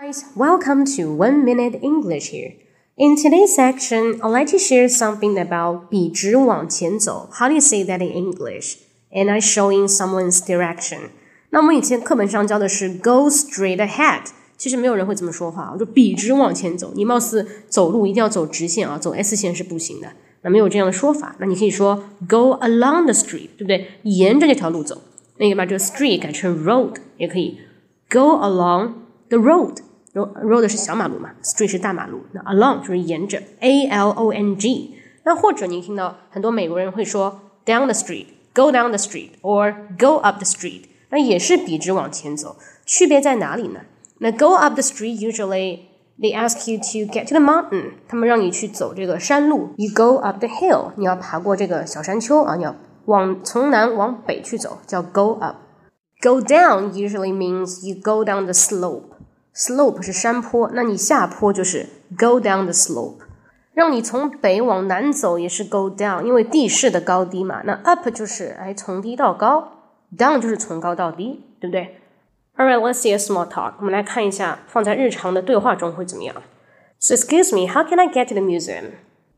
Guys, welcome to One Minute English here. In today's section, I'd like to share something about 笔直往前走. How do you say that in English? And I showing someone's direction. 那我们以前课本上教的是 go straight ahead，其实没有人会这么说话，我就笔直往前走。你貌似走路一定要走直线啊，走 S 线是不行的。那没有这样的说法，那你可以说 go along the street，对不对？沿着这条路走。那你把这个 street 改成 road 也可以，go along the road。 road 是小马路嘛，street 是大马路，那 along 就是沿着，a l o n g。那或者你听到很多美国人会说 down the street，go down the street，or go up the street。那也是笔直往前走，区别在哪里呢？那 go up the street usually they ask you to get to the mountain，他们让你去走这个山路。You go up the hill，你要爬过这个小山丘啊，你要往从南往北去走，叫 go up。Go down usually means you go down the slope。 slope 是山坡，那你下坡就是 go down the slope。让你从北往南走也是 go down，因为地势的高低嘛。那 up 就是哎从低到高。Down 就是从高到低，对不对？Alright, let's see a small talk. 我们来看一下放在日常的对话中会怎么样。So excuse me, how can I get to the museum?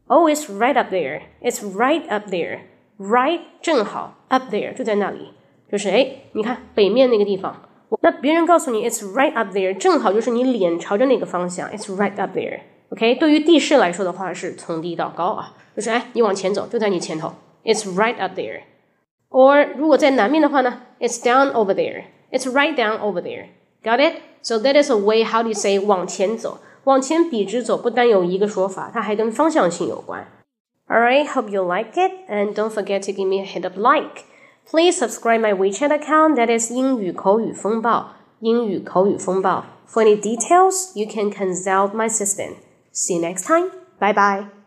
Oh, it's right up there. It's right up there. Right 正好 up there 就在那里，就是哎，你看北面那个地方。 那别人告诉你 it's right up there，正好就是你脸朝着那个方向，it's right up there。OK，对于地势来说的话是从低到高啊，就是哎，你往前走就在你前头，it's right up there。or 如果在南面的话呢，it's down over there. It's right down over there. Got it? So that is a way how do you say 往前走？往前笔直走不单有一个说法，它还跟方向性有关。Alright, hope you like it, and don't forget to give me a hit of like. Please subscribe my WeChat account that is 英语口语风暴，英语口语风暴。For any details, you can consult my assistant. See you next time. Bye bye.